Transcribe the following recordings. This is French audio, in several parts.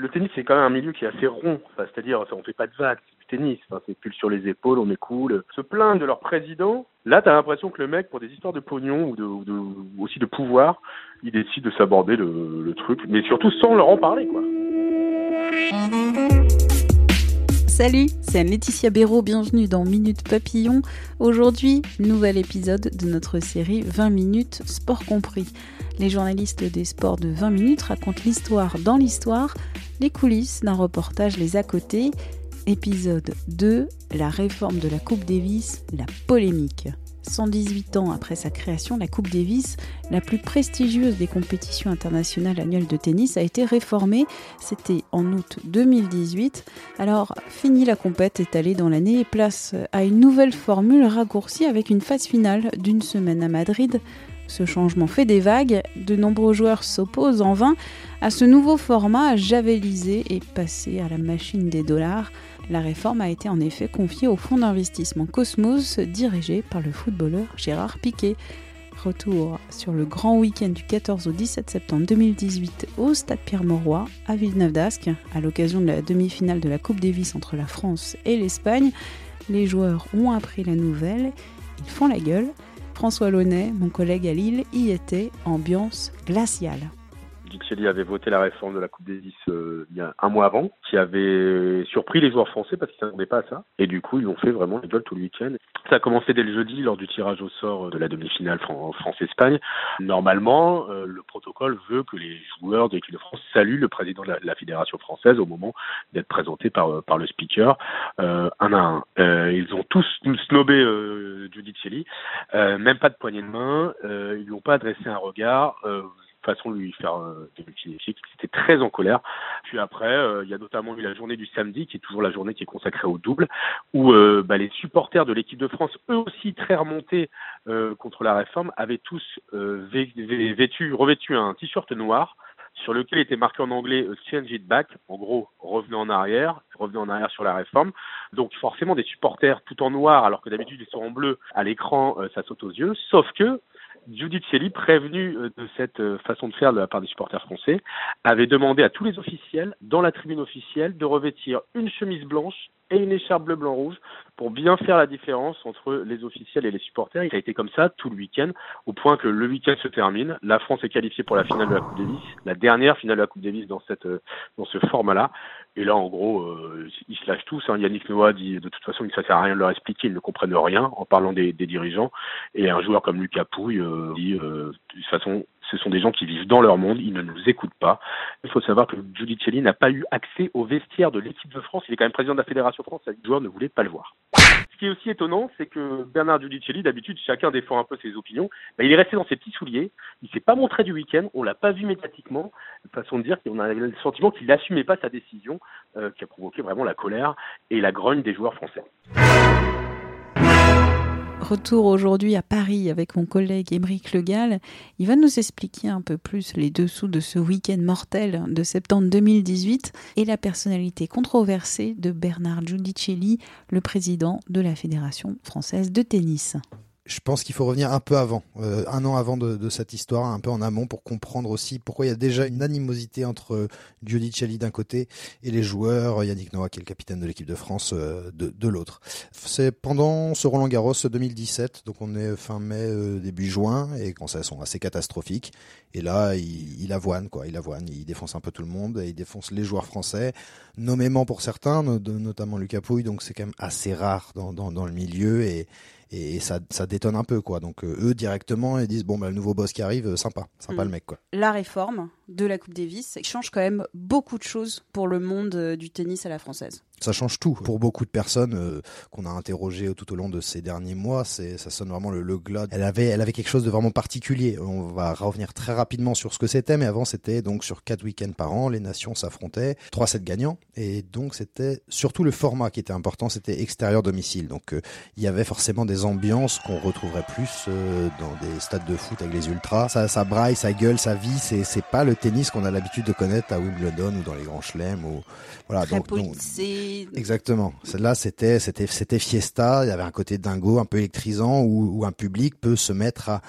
Le tennis, c'est quand même un milieu qui est assez rond. C'est-à-dire, on fait pas de vagues, c'est du tennis. Enfin, c'est pull sur les épaules, on est cool. Se plaindre de leur président, là, t'as l'impression que le mec, pour des histoires de pognon ou aussi de pouvoir, il décide de s'aborder le, le truc. Mais surtout sans leur en parler, quoi. Salut, c'est Laetitia Béraud, bienvenue dans Minute Papillon. Aujourd'hui, nouvel épisode de notre série 20 minutes sport compris. Les journalistes des sports de 20 minutes racontent l'histoire dans l'histoire, les coulisses d'un reportage les à côté. Épisode 2, la réforme de la Coupe Davis, la polémique. 118 ans après sa création, la Coupe Davis, la plus prestigieuse des compétitions internationales annuelles de tennis, a été réformée. C'était en août 2018. Alors, fini la compète étalée dans l'année et place à une nouvelle formule raccourcie avec une phase finale d'une semaine à Madrid. Ce changement fait des vagues, de nombreux joueurs s'opposent en vain à ce nouveau format javelisé et passé à la machine des dollars. La réforme a été en effet confiée au fonds d'investissement Cosmos dirigé par le footballeur Gérard Piquet. Retour sur le grand week-end du 14 au 17 septembre 2018 au Stade Pierre-Mauroy à Villeneuve d'Ascq à l'occasion de la demi-finale de la Coupe Davis entre la France et l'Espagne. Les joueurs ont appris la nouvelle, ils font la gueule. François Launay, mon collègue à Lille, y était, ambiance glaciale. Dichelli avait voté la réforme de la Coupe Davis euh, il y a un mois avant, qui avait surpris les joueurs français parce qu'ils ne s'attendaient pas à ça. Et du coup, ils ont fait vraiment les gueules tout le week-end. Ça a commencé dès le jeudi lors du tirage au sort de la demi-finale Fran- France-Espagne. Normalement, euh, le protocole veut que les joueurs de l'équipe de France saluent le président de la, fédération française au moment d'être présenté par, euh, par le speaker, euh, un à un. Euh, ils ont tous snobé euh, Giudicelli, euh, même pas de poignée de main, euh, ils lui ont pas adressé un regard. Façon de lui faire euh, de lui signifier qu'il était très en colère. Puis après, euh, il y a notamment eu la journée du samedi, qui est toujours la journée qui est consacrée au double, où euh, bah, les supporters de l'équipe de France, eux aussi très remontés euh, contre la réforme, avaient tous euh, vêtu, revêtu un t-shirt noir sur lequel était marqué en anglais euh, Change it back, en gros, revenez en arrière, revenez en arrière sur la réforme. Donc forcément des supporters tout en noir, alors que d'habitude ils sont en bleu à l'écran, ça saute aux yeux. Sauf que Giudicelli, prévenu euh, de cette euh, façon de faire de la part des supporters français, avait demandé à tous les officiels, dans la tribune officielle, de revêtir une chemise blanche et une écharpe bleu blanc rouge pour bien faire la différence entre les officiels et les supporters. Il a été comme ça tout le week-end, au point que le week-end se termine. La France est qualifiée pour la finale de la Coupe Davis, la dernière finale de la Coupe Davis dans cette euh, dans ce format-là. Et là, en gros, euh, ils se lâchent tous. Hein. Yannick Noah dit de toute façon que ça sert à rien de leur expliquer, ils ne comprennent rien en parlant des, des dirigeants. Et un joueur comme Lucas Pouille euh, dit euh, de toute façon, ce sont des gens qui vivent dans leur monde, ils ne nous écoutent pas. Il faut savoir que Giudicelli n'a pas eu accès au vestiaire de l'équipe de France. Il est quand même président de la Fédération France, les joueurs ne voulaient pas le voir. Ce qui est aussi étonnant, c'est que Bernard Giudicelli, d'habitude, chacun défend un peu ses opinions. Il est resté dans ses petits souliers. Il s'est pas montré du week-end. On l'a pas vu médiatiquement. Façon de dire qu'on a le sentiment qu'il n'assumait pas sa décision, euh, qui a provoqué vraiment la colère et la grogne des joueurs français. Retour aujourd'hui à Paris avec mon collègue Émeric Legal. Il va nous expliquer un peu plus les dessous de ce week-end mortel de septembre 2018 et la personnalité controversée de Bernard Giudicelli, le président de la Fédération française de tennis. Je pense qu'il faut revenir un peu avant, euh, un an avant de, de cette histoire, un peu en amont, pour comprendre aussi pourquoi il y a déjà une animosité entre Giudicelli d'un côté et les joueurs, Yannick Noah qui est le capitaine de l'équipe de France euh, de, de l'autre. C'est pendant ce Roland Garros 2017, donc on est fin mai, euh, début juin, et quand ça sont assez catastrophiques. Et là, il, il avoine, quoi, il avoine, il défonce un peu tout le monde, et il défonce les joueurs français, nommément pour certains, notamment Lucas Pouille, donc c'est quand même assez rare dans, dans, dans le milieu, et et ça, ça détonne un peu quoi. Donc euh, eux directement ils disent bon bah le nouveau boss qui arrive, euh, sympa, sympa Mm. le mec quoi. La réforme de la Coupe Davis change quand même beaucoup de choses pour le monde euh, du tennis à la française. Ça change tout. Pour beaucoup de personnes euh, qu'on a interrogées tout au long de ces derniers mois, c'est ça sonne vraiment le, le glade. Elle avait, elle avait quelque chose de vraiment particulier. On va revenir très rapidement sur ce que c'était, mais avant c'était donc sur quatre week-ends par an, les nations s'affrontaient, trois sets gagnants, et donc c'était surtout le format qui était important, c'était extérieur domicile. Donc euh, il y avait forcément des ambiances qu'on retrouverait plus euh, dans des stades de foot avec les ultras. Ça, ça braille, ça gueule, ça vit. C'est c'est pas le tennis qu'on a l'habitude de connaître à Wimbledon ou dans les grands chelems ou voilà. Très donc, donc, Exactement. Celle-là, c'était, c'était, c'était fiesta. Il y avait un côté dingo, un peu électrisant, où, où un public peut se mettre à,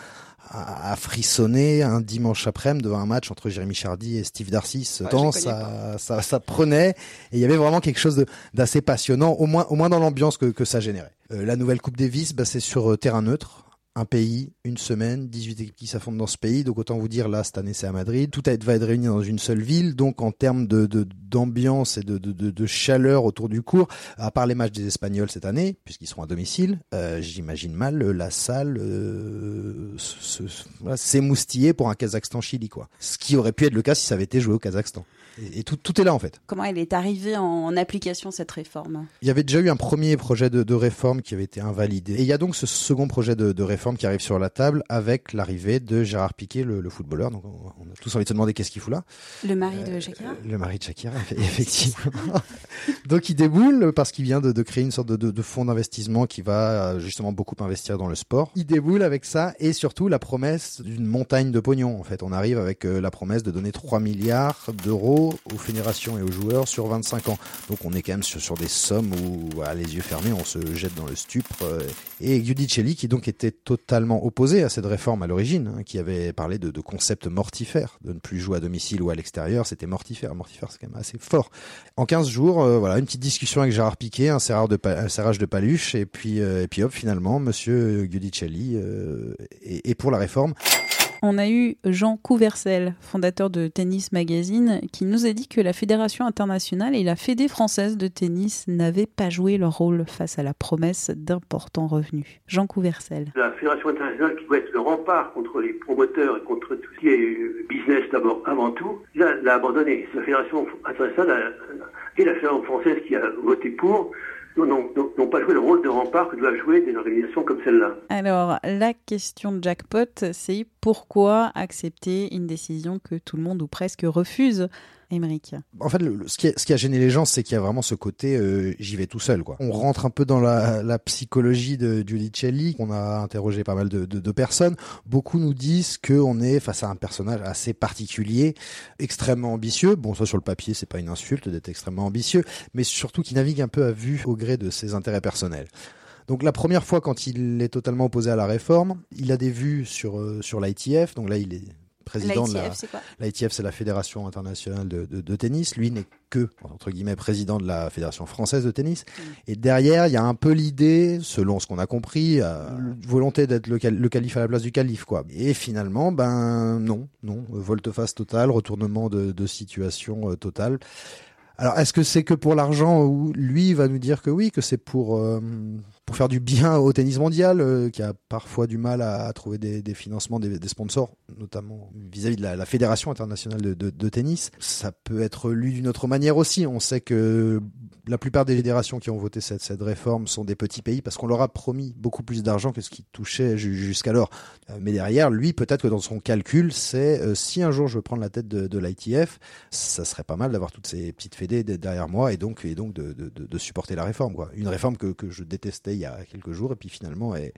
à, à frissonner un dimanche après-midi devant un match entre Jérémy Chardy et Steve Darcy. Ce Ouais, temps, ça, ça, ça prenait. Et il y avait vraiment quelque chose de- d'assez passionnant, au moins, au moins dans l'ambiance que, que ça générait. Euh, la nouvelle Coupe Davis, bah, c'est sur euh, terrain neutre. Un pays, une semaine, 18 équipes qui s'affrontent dans ce pays. Donc autant vous dire, là, cette année, c'est à Madrid. Tout va être- réuni dans une seule ville. Donc en termes de d'ambiance et de, de, de, de chaleur autour du cours, à part les matchs des Espagnols cette année, puisqu'ils seront à domicile, euh, j'imagine mal euh, la salle euh, s'émoustiller pour un Kazakhstan-Chili, quoi. Ce qui aurait pu être le cas si ça avait été joué au Kazakhstan. Et, et tout, tout est là, en fait. Comment elle est arrivée en application cette réforme? Il y avait déjà eu un premier projet de, de réforme qui avait été invalidé. Et il y a donc ce second projet de, de réforme qui arrive sur la table avec l'arrivée de Gérard Piquet, le, le footballeur. Donc on, on a tous envie de se demander qu'est-ce qu'il fout là. Le mari de Shakira Le mari de Shakira, eff- effectivement. Donc il déboule parce qu'il vient de, de créer une sorte de, de, de fonds d'investissement qui va euh, justement beaucoup investir dans le sport. Il déboule avec ça et surtout la promesse d'une montagne de pognon. En fait, on arrive avec euh, la promesse de donner 3 milliards d'euros aux fédérations et aux joueurs sur 25 ans. Donc on est quand même sur, sur des sommes où, à les yeux fermés, on se jette dans le stupre. euh, et Giudicelli, qui donc était totalement opposé à cette réforme à l'origine, hein, qui avait parlé de, de concepts mortifères, de ne plus jouer à domicile ou à l'extérieur, c'était mortifère. Mortifère, c'est quand même assez fort. En 15 jours, euh, voilà, une petite discussion avec Gérard Piquet, un serrage de, pa- un serrage de paluche, et puis, euh, et puis hop, finalement, Monsieur Giudicelli euh, est, est pour la réforme. On a eu Jean Couvercel, fondateur de Tennis Magazine, qui nous a dit que la Fédération internationale et la Fédé française de tennis n'avaient pas joué leur rôle face à la promesse d'importants revenus. Jean Couvercel. La Fédération internationale qui doit être le rempart contre les promoteurs et contre tout ce qui est euh, business d'abord avant tout, l'a, abandonné. La Fédération internationale et la Fédération française qui a voté pour n'ont, pas joué le rôle de rempart que doivent jouer des organisations comme celle-là. Alors, la question de jackpot, c'est pourquoi accepter une décision que tout le monde ou presque refuse? En fait, ce, qui a, gêné les gens, c'est qu'il y a vraiment ce côté euh, j'y vais tout seul. Quoi. On rentre un peu dans la, psychologie de Giudicelli. On a interrogé pas mal de, de, de personnes. Beaucoup nous disent qu'on est face à un personnage assez particulier, extrêmement ambitieux. Bon, ça sur le papier, c'est pas une insulte d'être extrêmement ambitieux, mais surtout qui navigue un peu à vue au gré de ses intérêts personnels. Donc la première fois quand il est totalement opposé à la réforme, il a des vues sur euh, sur l'ITF. Donc là, il est président de la L'ITF, c'est quoi L'ITF, c'est la Fédération internationale de, de- de tennis. Lui n'est que, entre guillemets, président de la Fédération française de tennis. Et derrière, il y a un peu l'idée, selon ce qu'on a compris, euh, volonté d'être le, cal- le calife à la place du calife, quoi. Et finalement, ben non, non, volte-face totale, retournement de, de situation euh, totale. Alors, est-ce que c'est que pour l'argent ou lui va nous dire que oui, que c'est pour euh, pour faire du bien au tennis mondial, euh, qui a parfois du mal à, trouver des, financements, des, sponsors, notamment vis-à-vis de la, la fédération internationale de, de- de tennis. Ça peut être lu d'une autre manière aussi. On sait que la plupart des fédérations qui ont voté cette, cette réforme sont des petits pays parce qu'on leur a promis beaucoup plus d'argent que ce qui touchait ju- jusqu'alors. Euh, mais derrière, lui, peut-être que dans son calcul, c'est euh, si un jour je veux prendre la tête de, de l'ITF, ça serait pas mal d'avoir toutes ces petites fédés de- derrière moi et donc, et donc de, de, de- de supporter la réforme. Quoi. Une réforme que, que je détestais il y a quelques jours et puis finalement est,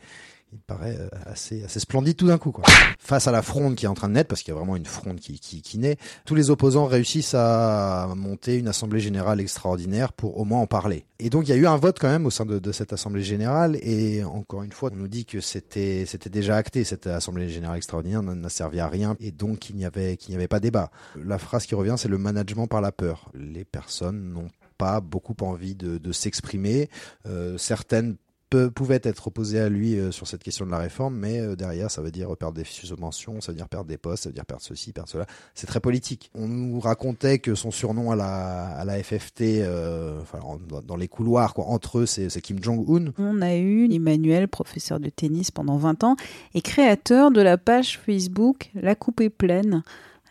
il paraît euh, assez, assez splendide tout d'un coup. Quoi. Face à la fronde qui est en train de naître, parce qu'il y a vraiment une fronde qui, qui, qui naît, tous les opposants réussissent à monter une assemblée générale extraordinaire pour au moins en parler. Et donc il y a eu un vote quand même au sein de, de cette assemblée générale, et encore une fois, on nous dit que c'était c'était déjà acté, cette assemblée générale extraordinaire n'a servi à rien, et donc qu'il n'y avait, qu'il n'y avait pas débat. La phrase qui revient, c'est le management par la peur. Les personnes n'ont pas beaucoup envie de, de s'exprimer. Euh, certaines peu- pouvaient être opposées à lui euh, sur cette question de la réforme, mais euh, derrière, ça veut dire perdre des subventions, ça veut dire perdre des postes, ça veut dire perdre ceci, perdre cela. C'est très politique. On nous racontait que son surnom à la, à la FFT, euh, dans- dans les couloirs, quoi, entre eux, c'est c'est Kim Jong-un. On a eu Emmanuel, professeur de tennis pendant 20 ans et créateur de la page Facebook La Coupe est pleine.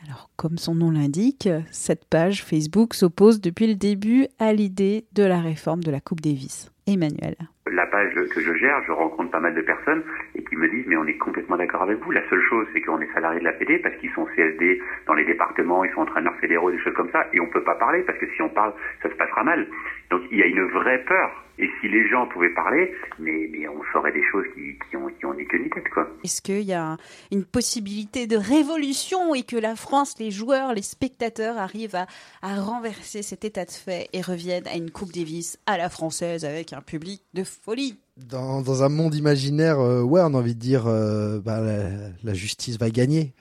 Alors, comme son nom l'indique, cette page Facebook s'oppose depuis le début à l'idée de la réforme de la Coupe Davis. Emmanuel. La page que je gère, je rencontre pas mal de personnes et qui me disent mais on est complètement d'accord avec vous. La seule chose c'est qu'on est salarié de la PD parce qu'ils sont CSD dans les départements, ils sont entraîneurs fédéraux, des choses comme ça et on peut pas parler parce que si on parle, ça se passera mal. Donc il y a une vraie peur. Et si les gens pouvaient parler, mais, on saurait des choses qui, ont, qui ont ni queue tête quoi. Est-ce qu'il y a une possibilité de révolution et que la France, les joueurs, les spectateurs arrivent à, à renverser cet état de fait et reviennent à une Coupe Davis à la française avec un public de folie? Dans, dans, un monde imaginaire, euh, ouais, on a envie de dire, euh, bah, la, la, justice va gagner.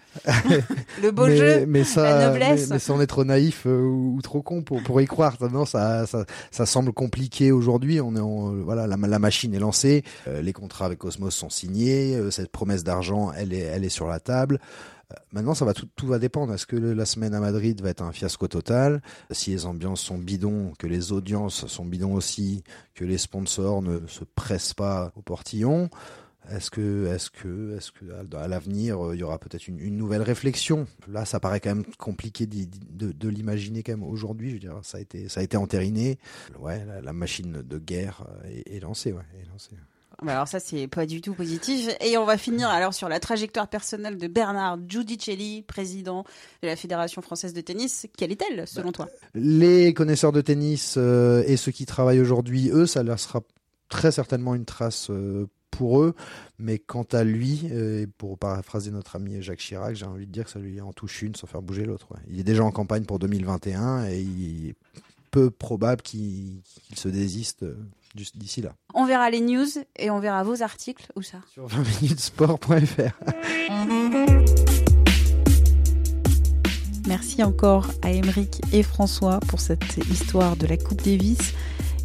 le beau mais, jeu, mais ça, la noblesse. Mais, mais ça, on est trop naïf euh, ou, ou, trop con pour, pour y croire. Non, ça, ça, ça semble compliqué aujourd'hui. On est, en, voilà, la, la, machine est lancée, les contrats avec Cosmos sont signés, cette promesse d'argent, elle est, elle est sur la table. Maintenant, ça va tout, tout va dépendre. Est-ce que la semaine à Madrid va être un fiasco total? Si les ambiances sont bidons, que les audiences sont bidons aussi, que les sponsors ne se pressent pas au portillon, est-ce que, est-ce que, est-ce que à l'avenir il y aura peut-être une, nouvelle réflexion? Là, ça paraît quand même compliqué de, l'imaginer quand même aujourd'hui. Je veux dire, ça a été, ça a été entériné. Ouais, la, machine de guerre est, est lancée. Ouais, est lancée. Bah alors ça c'est pas du tout positif et on va finir alors sur la trajectoire personnelle de Bernard Giudicelli, président de la Fédération française de tennis. Quelle est-elle selon toi? Les connaisseurs de tennis euh, et ceux qui travaillent aujourd'hui, eux, ça leur sera très certainement une trace euh, pour eux, mais quant à lui, euh, pour paraphraser notre ami Jacques Chirac, j'ai envie de dire que ça lui en touche une sans faire bouger l'autre. Il est déjà en campagne pour 2021 et il est peu probable qu'il qu se désiste d'ici là. On verra les news et on verra vos articles. Où ça Sur 20minutesport.fr. Merci encore à Émeric et François pour cette histoire de la Coupe Davis.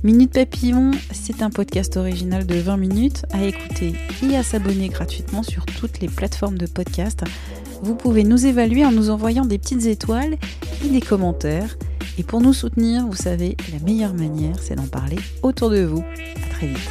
Minute Papillon, c'est un podcast original de 20 minutes à écouter et à s'abonner gratuitement sur toutes les plateformes de podcast. Vous pouvez nous évaluer en nous envoyant des petites étoiles et des commentaires. Et pour nous soutenir, vous savez, la meilleure manière, c'est d'en parler autour de vous. À très vite.